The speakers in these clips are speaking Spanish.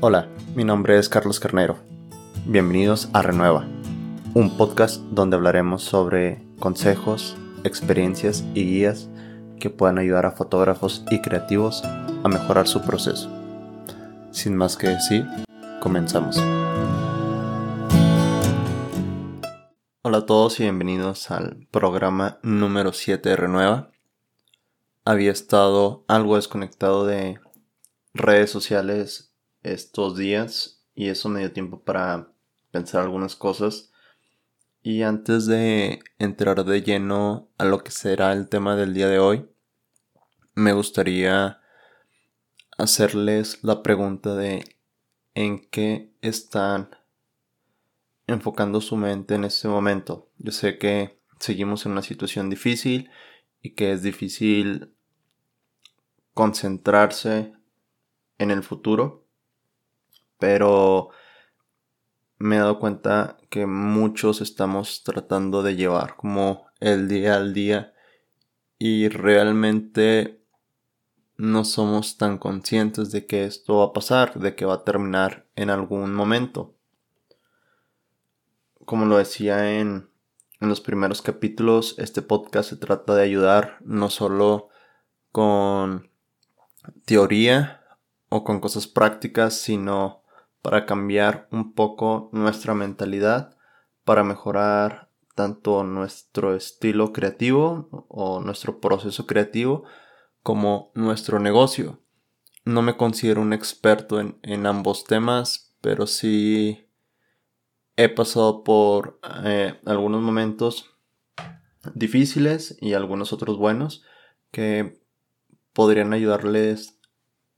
Hola, mi nombre es Carlos Carnero. Bienvenidos a Renueva, un podcast donde hablaremos sobre consejos, experiencias y guías que puedan ayudar a fotógrafos y creativos a mejorar su proceso. Sin más que decir, comenzamos. Hola a todos y bienvenidos al programa número 7 de Renueva. Había estado algo desconectado de redes sociales estos días y eso me dio tiempo para pensar algunas cosas. Y antes de entrar de lleno a lo que será el tema del día de hoy, me gustaría hacerles la pregunta de en qué están enfocando su mente en este momento. Yo sé que seguimos en una situación difícil y que es difícil concentrarse en el futuro, pero me he dado cuenta que muchos estamos tratando de llevar como el día al día y realmente no somos tan conscientes de que esto va a pasar, de que va a terminar en algún momento. Como lo decía en, los primeros capítulos, este podcast se trata de ayudar no solo con teoría o con cosas prácticas, sino para cambiar un poco nuestra mentalidad, para mejorar tanto nuestro estilo creativo o nuestro proceso creativo como nuestro negocio. No me considero un experto en, en ambos temas, pero sí he pasado por eh, algunos momentos difíciles y algunos otros buenos que podrían ayudarles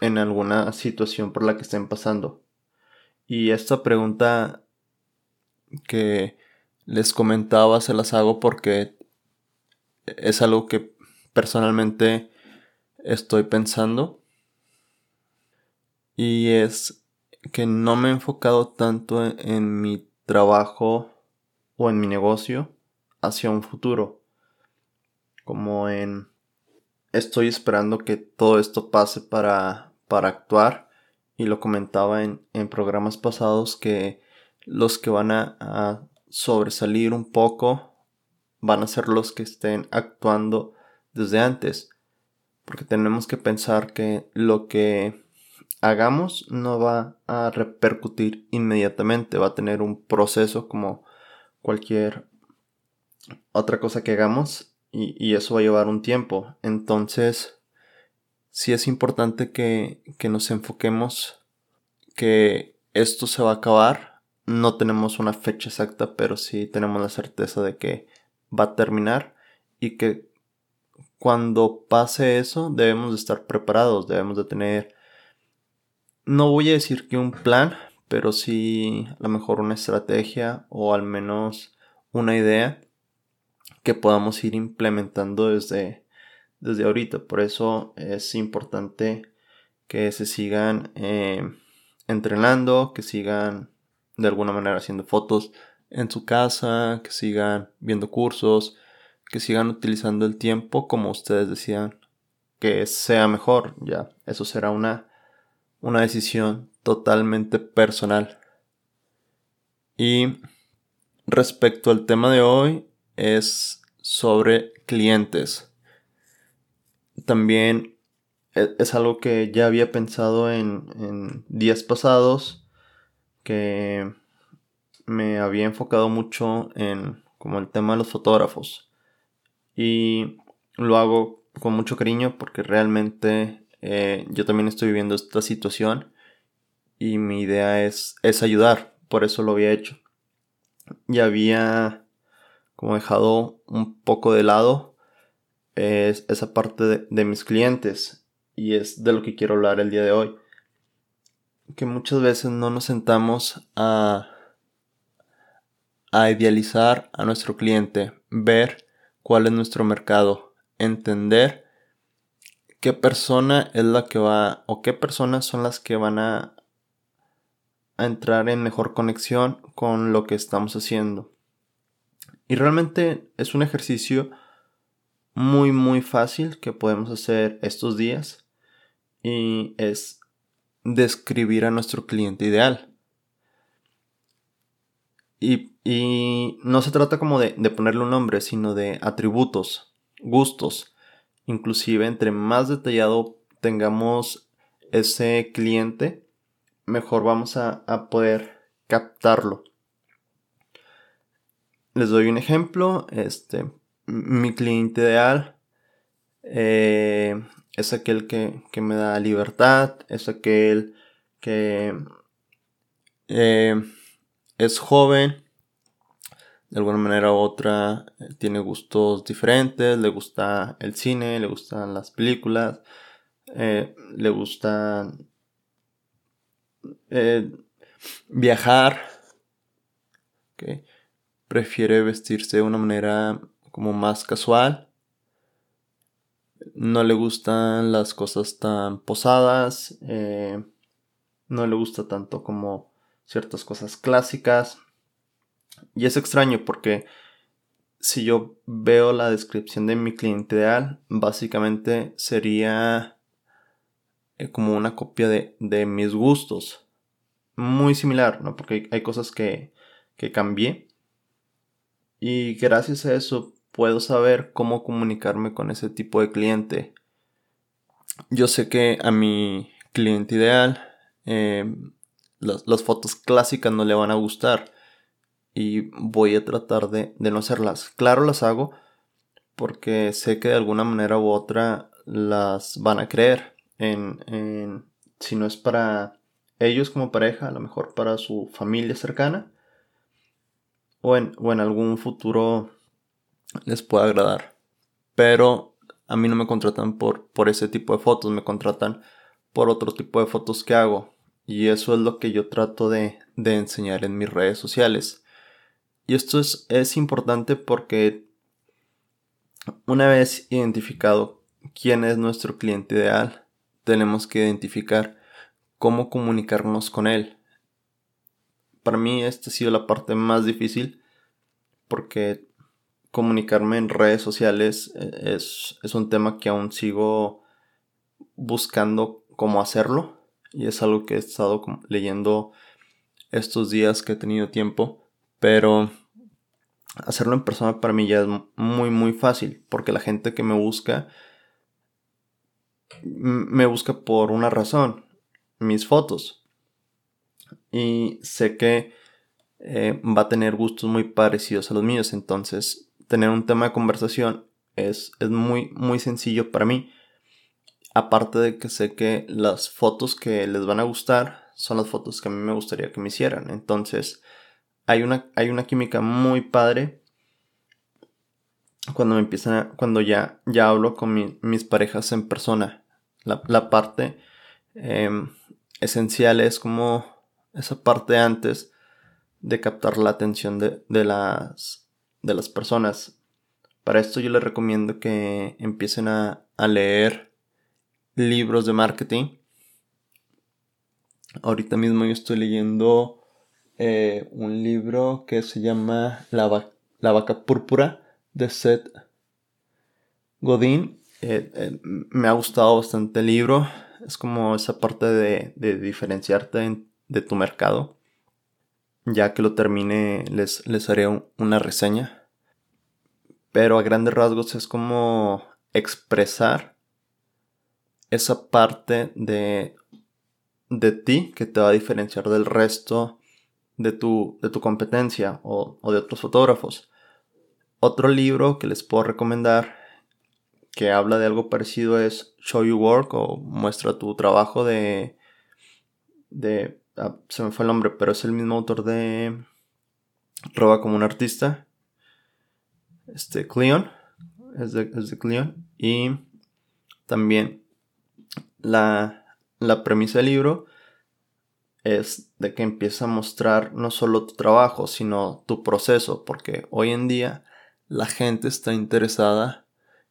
en alguna situación por la que estén pasando. Y esta pregunta que les comentaba se las hago porque es algo que personalmente estoy pensando. Y es que no me he enfocado tanto en mi trabajo o en mi negocio hacia un futuro. Como en estoy esperando que todo esto pase para, para actuar. Y lo comentaba en, en programas pasados que los que van a, a sobresalir un poco van a ser los que estén actuando desde antes. Porque tenemos que pensar que lo que hagamos no va a repercutir inmediatamente, va a tener un proceso como cualquier otra cosa que hagamos y, eso va a llevar un tiempo. Entonces, sí es importante que, que nos enfoquemos que esto se va a acabar. No tenemos una fecha exacta, pero sí tenemos la certeza de que va a terminar y que cuando pase eso debemos de estar preparados, debemos de tener no voy a decir que un plan, pero sí a lo mejor una estrategia o al menos una idea que podamos ir implementando desde, desde ahorita. Por eso es importante que se sigan eh, entrenando, que sigan de alguna manera haciendo fotos en su casa, que sigan viendo cursos, que sigan utilizando el tiempo como ustedes decían que sea mejor. Ya, eso será una una decisión totalmente personal. Y respecto al tema de hoy es sobre clientes. También e, es algo que ya había pensado en, días pasados, que me había enfocado mucho en como el tema de los fotógrafos. Y lo hago con mucho cariño porque realmente eh, yo también estoy viviendo esta situación y mi idea es, es ayudar, por eso lo había hecho. Ya había como dejado un poco de lado esa parte de, mis clientes y es de lo que quiero hablar el día de hoy. Que muchas veces no nos sentamos a, idealizar a nuestro cliente, ver cuál es nuestro mercado, entender qué persona es la que va o qué personas son las que van a entrar en mejor conexión con lo que estamos haciendo. Y realmente es un ejercicio muy muy fácil que podemos hacer estos días y es describir a nuestro cliente ideal. Y, no se trata como de, de, ponerle un nombre, sino de atributos, gustos. Inclusive entre más detallado tengamos ese cliente, mejor vamos a, poder captarlo. Les doy un ejemplo. Este, mi cliente ideal eh, es aquel que, me da libertad, es aquel que eh, es joven, de alguna manera u otra eh, tiene gustos diferentes, le gusta el cine, le gustan las películas, le gusta viajar, prefiere vestirse de una manera como más casual. No le gustan las cosas tan posadas. Eh, no le gusta tanto como ciertas cosas clásicas. Y es extraño porque si yo veo la descripción de mi cliente ideal, básicamente sería eh, como una copia de, de, mis gustos. Muy similar, ¿no? Porque hay, cosas que, que cambié. Y gracias a eso puedo saber cómo comunicarme con ese tipo de cliente. Yo sé que a mi cliente ideal eh, las, fotos clásicas no le van a gustar y voy a tratar de, no hacerlas. Claro, las hago porque sé que de alguna manera u otra las van a creer. Si no es para ellos como pareja, a lo mejor para su familia cercana o en algún futuro les puede agradar. Pero a mí no me contratan por, por ese tipo de fotos, me contratan por otro tipo de fotos que hago. Y eso es lo que yo trato de, de enseñar en mis redes sociales. Y esto es, es importante porque una vez identificado quién es nuestro cliente ideal, tenemos que identificar cómo comunicarnos con él. Para mí esta ha sido la parte más difícil porque comunicarme en redes sociales eh, es, un tema que aún sigo buscando cómo hacerlo y es algo que he estado leyendo estos días que he tenido tiempo, pero hacerlo en persona para mí ya es muy muy fácil porque la gente que me busca me busca por una razón, mis fotos. Y sé que eh, va a tener gustos muy parecidos a los míos, entonces tener un tema de conversación es, es muy, muy sencillo para mí. Aparte de que sé que las fotos que les van a gustar son las fotos que a mí me gustaría que me hicieran. Entonces, hay una, hay una química muy padre cuando me empiezan cuando ya, ya hablo con mis parejas en persona. La, parte em, esencial es como esa parte antes de captar la atención de, de las de las personas. Para esto yo les recomiendo que empiecen a, leer libros de marketing. Ahorita mismo yo estoy leyendo eh, un libro que se llama La, vaca púrpura de Seth Godin. Eh, eh, me ha gustado bastante el libro. Es como esa parte de, diferenciarte de tu mercado. Ya que lo termine les, les haré una reseña. Pero a grandes rasgos es como expresar esa parte de, de ti que te va a diferenciar del resto de tu, de tu competencia o, de otros fotógrafos. Otro libro que les puedo recomendar que habla de algo parecido es Show You Work o Muestra tu trabajo de... de ah, se me fue el nombre, pero es el mismo autor de Roba como un artista. Este Cleon. Es de, es de Cleon. Y también la, la premisa del libro es de que empieza a mostrar no solo tu trabajo, sino tu proceso, porque hoy en día la gente está interesada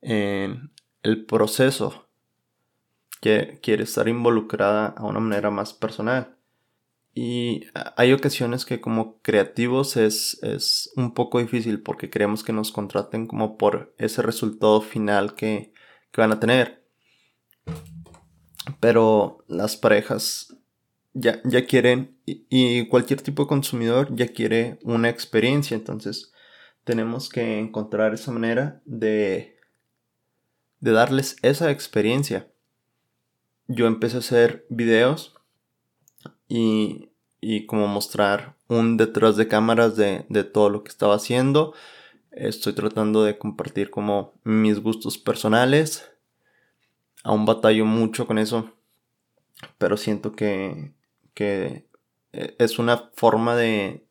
en el proceso, que quiere estar involucrada a una manera más personal. Y hay ocasiones que como creativos es, es, un poco difícil porque queremos que nos contraten como por ese resultado final que, que van a tener. Pero las parejas ya, ya quieren, y, cualquier tipo de consumidor ya quiere una experiencia, entonces tenemos que encontrar esa manera de, de darles esa experiencia. Yo empecé a hacer videos y, y como mostrar un detrás de cámaras de, de todo lo que estaba haciendo. Estoy tratando de compartir como mis gustos personales. Aún batallo mucho con eso. Pero siento que, que eh, es una forma de,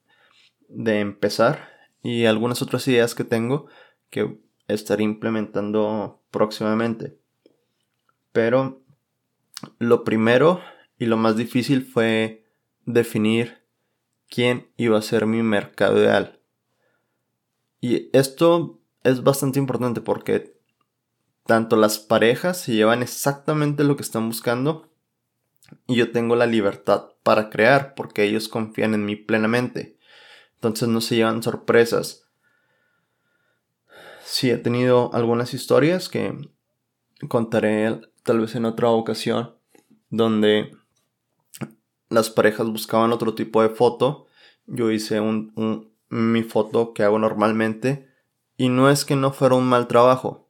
de empezar. Y algunas otras ideas que tengo que estaré implementando próximamente. Pero lo primero y lo más difícil fue definir quién iba a ser mi mercado ideal. Y esto es bastante importante porque tanto las parejas se llevan exactamente lo que están buscando y yo tengo la libertad para crear porque ellos confían en mí plenamente. Entonces no se llevan sorpresas. Sí, he tenido algunas historias que contaré tal vez en otra ocasión donde las parejas buscaban otro tipo de foto. Yo hice un, mi foto que hago normalmente. Y no es que no fuera un mal trabajo.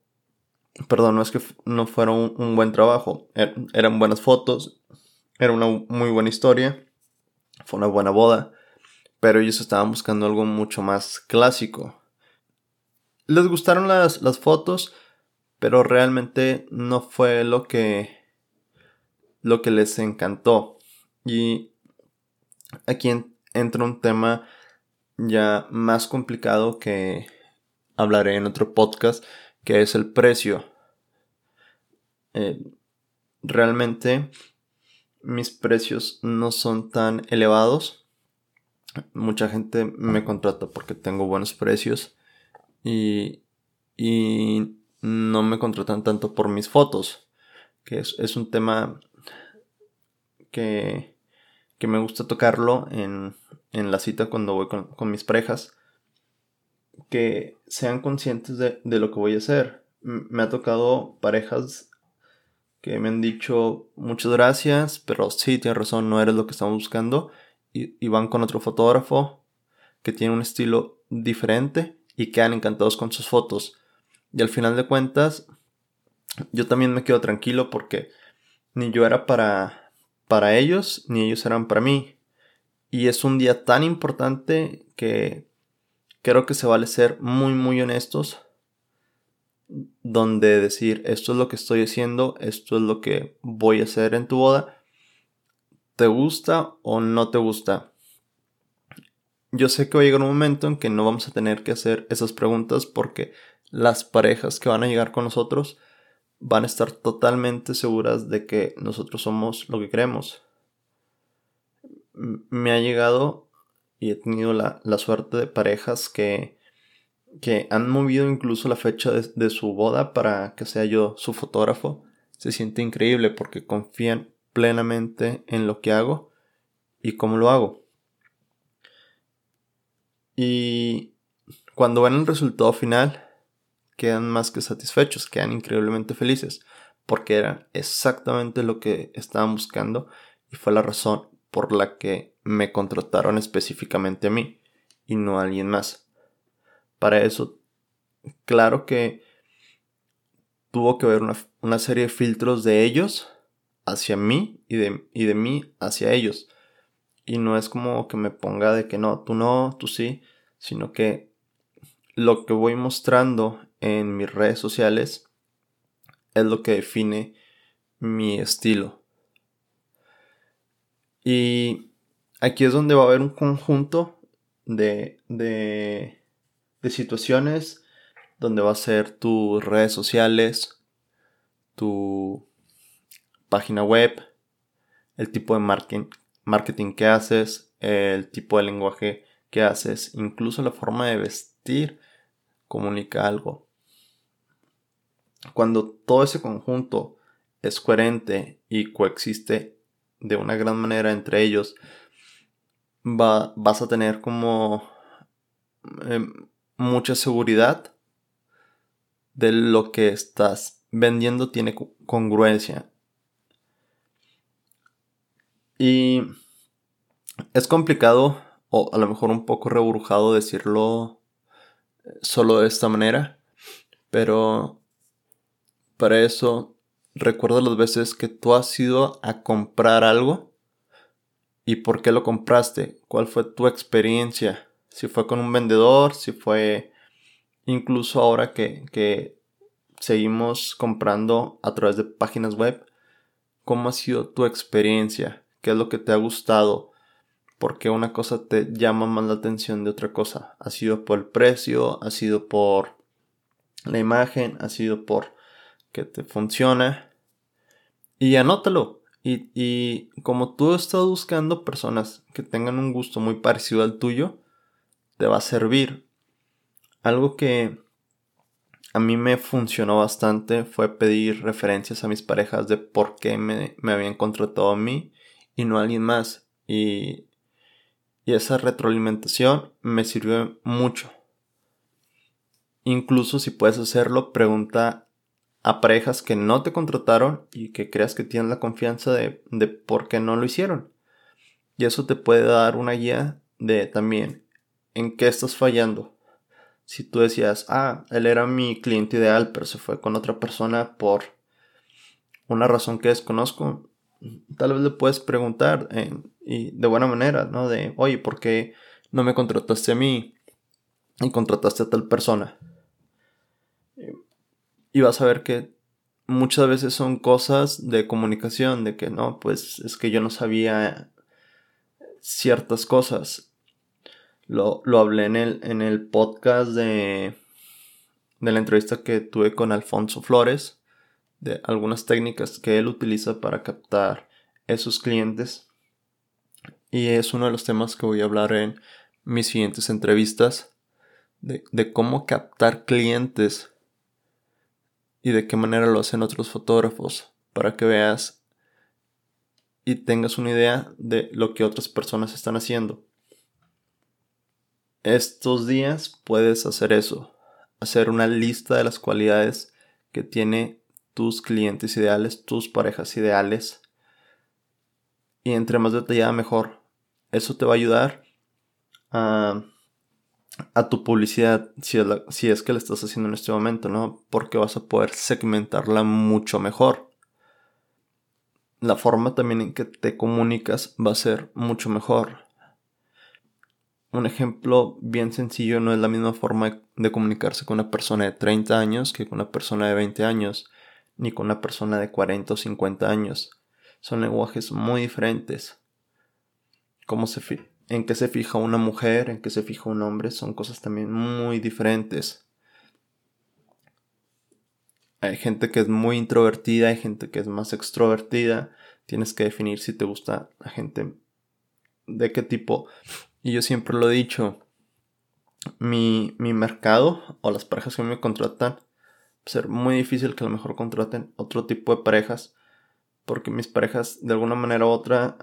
Perdón, no es que no fuera un, buen trabajo. Er, eran buenas fotos. Era una muy buena historia. Fue una buena boda. Pero ellos estaban buscando algo mucho más clásico. Les gustaron las, las fotos. Pero realmente no fue lo que. lo que les encantó. Y aquí entra un tema ya más complicado que hablaré en otro podcast, que es el precio. Eh, realmente mis precios no son tan elevados. Mucha gente me contrata porque tengo buenos precios y, y no me contratan tanto por mis fotos, que es un tema que que me gusta tocarlo en, la cita cuando voy con, mis parejas, que sean conscientes de, lo que voy a hacer. me ha tocado parejas que me han dicho muchas gracias, pero sí, tienes razón, no eres lo que estamos buscando. Y, y, van con otro fotógrafo que tiene un estilo diferente y quedan encantados con sus fotos. Y al final de cuentas, yo también me quedo tranquilo porque ni yo era para para ellos ni ellos eran para mí. Y es un día tan importante que creo que se vale ser muy muy honestos donde decir esto es lo que estoy haciendo, esto es lo que voy a hacer en tu boda. ¿Te gusta o no te gusta? Yo sé que va a llegar un momento en que no vamos a tener que hacer esas preguntas porque las parejas que van a llegar con nosotros van a estar totalmente seguras de que nosotros somos lo que creemos. Me ha llegado y he tenido la, suerte de parejas que, que han movido incluso la fecha de, de, su boda para que sea yo su fotógrafo. Se siente increíble porque confían plenamente en lo que hago y cómo lo hago. Y cuando ven el resultado final, quedan más que satisfechos, quedan increíblemente felices, porque era exactamente lo que estaban buscando y fue la razón por la que me contrataron específicamente a mí y no a alguien más. Para eso, claro que tuvo que haber una, serie de filtros de ellos hacia mí y de, y de mí hacia ellos. Y no es como que me ponga de que no, tú no, tú sí, sino que lo que voy mostrando en mis redes sociales es lo que define mi estilo. Y aquí es donde va a haber un conjunto de, de, de situaciones donde va a ser tus redes sociales, tu página web, el tipo de marketing, marketing que haces, el tipo de lenguaje que haces, incluso la forma de vestir comunica algo. Cuando todo ese conjunto es coherente y coexiste de una gran manera entre ellos, va, vas a tener como em, mucha seguridad de lo que estás vendiendo tiene congruencia. Y es complicado o a lo mejor un poco reburujado decirlo eh, solo de esta manera, pero para eso recuerda las veces que tú has ido a comprar algo y por qué lo compraste, cuál fue tu experiencia, si fue con un vendedor, si fue incluso ahora que, que seguimos comprando a través de páginas web, cómo ha sido tu experiencia, qué es lo que te ha gustado, por qué una cosa te llama más la atención de otra cosa. Ha sido por el precio, ha sido por la imagen, ha sido por que te funciona. Y anótalo. Y, y como tú estás buscando personas que tengan un gusto muy parecido al tuyo, te va a servir. Algo que a mí me funcionó bastante fue pedir referencias a mis parejas de por qué me, me habían contratado a mí y no a alguien más. Y, y esa retroalimentación me sirvió mucho. Incluso si puedes hacerlo, pregunta a parejas que no te contrataron y que creas que tienen la confianza de, de por qué no lo hicieron. Y eso te puede dar una guía de también en qué estás fallando. Si tú decías, ah, él era mi cliente ideal, pero se fue con otra persona por una razón que desconozco, tal vez le puedes preguntar y de buena manera, ¿no? De, oye, ¿por qué no me contrataste a mí y contrataste a tal persona? Y vas a ver que muchas veces son cosas de comunicación, de que no, pues es que yo no sabía ciertas cosas. Lo, lo hablé en el, en el podcast de, de la entrevista que tuve con Alfonso Flores de algunas técnicas que él utiliza para captar esos clientes. Y es uno de los temas que voy a hablar en mis siguientes entrevistas. De, de cómo captar clientes y de qué manera lo hacen otros fotógrafos. Para que veas y tengas una idea de lo que otras personas están haciendo. Estos días puedes hacer eso. Hacer una lista de las cualidades que tiene tus clientes ideales, tus parejas ideales. Y entre más detallada mejor. Eso te va a ayudar a, a tu publicidad si es, si es que la estás haciendo en este momento, ¿no? Porque vas a poder segmentarla mucho mejor. La forma también en que te comunicas va a ser mucho mejor. Un ejemplo bien sencillo no es la misma forma de comunicarse con una persona de 30 años que con una persona de 20 años ni con una persona de 40 o 50 años. Son lenguajes muy diferentes. Cómo se en qué se fija una mujer, en qué se fija un hombre, son cosas también muy diferentes. Hay gente que es muy introvertida, hay gente que es más extrovertida. Tienes que definir si te gusta la gente de qué tipo. Y yo siempre lo he dicho, mi, mi mercado o las parejas que me contratan ser muy difícil que a lo mejor contraten otro tipo de parejas. Porque mis parejas de alguna manera u otra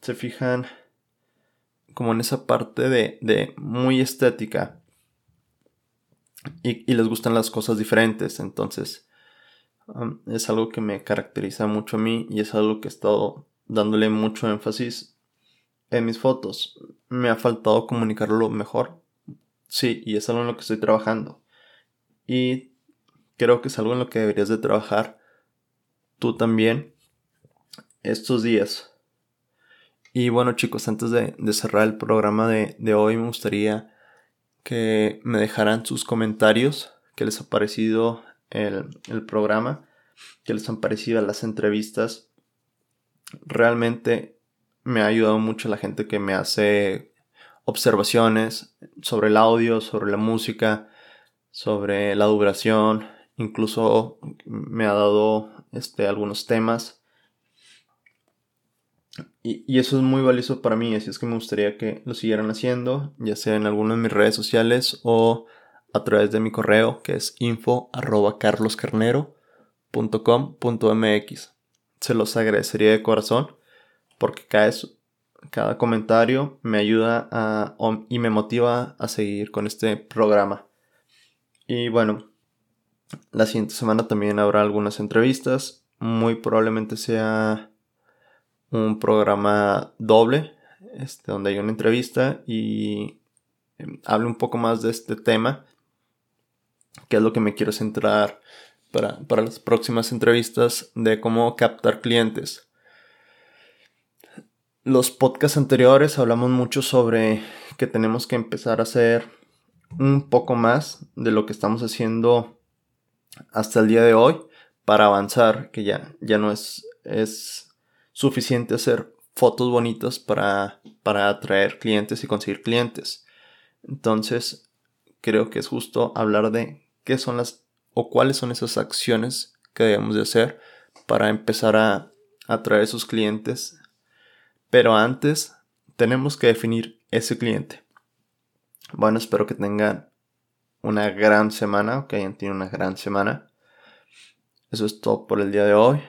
se fijan como en esa parte de, de muy estética. Y, y, les gustan las cosas diferentes. Entonces es algo que me caracteriza mucho a mí y es algo que he estado dándole mucho énfasis en mis fotos. Me ha faltado comunicarlo mejor. Sí, y es algo en lo que estoy trabajando. Y creo que es algo en lo que deberías de trabajar tú también estos días. Y bueno chicos, antes de, cerrar el programa de, hoy me gustaría que me dejaran sus comentarios, que les ha parecido el, el programa, que les han parecido las entrevistas. Realmente me ha ayudado mucho la gente que me hace observaciones sobre el audio, sobre la música, sobre la duración, Incluso me ha dado este, algunos temas. Y, eso es muy valioso para mí, así es que me gustaría que lo siguieran haciendo, ya sea en alguna de mis redes sociales o a través de mi correo, que es info Se los agradecería de corazón, porque cada, cada comentario me ayuda a, y me motiva a seguir con este programa. Y bueno, la siguiente semana también habrá algunas entrevistas. Muy probablemente sea un programa doble. este, donde hay una entrevista y em, hable un poco más de este tema, que es lo que me quiero centrar para, para las próximas entrevistas de cómo captar clientes. Los podcasts anteriores hablamos mucho sobre que tenemos que empezar a hacer un poco más de lo que estamos haciendo hasta el día de hoy para avanzar, que ya, ya no es, es suficiente hacer fotos bonitas para, para atraer clientes y conseguir clientes. Entonces, creo que es justo hablar de qué son las o cuáles son esas acciones que debemos de hacer para empezar a atraer esos clientes pero antes tenemos que definir ese cliente. Bueno, espero que tengan una gran semana, que hayan tenido una gran semana. Eso es todo por el día de hoy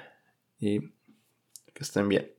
y que estén bien.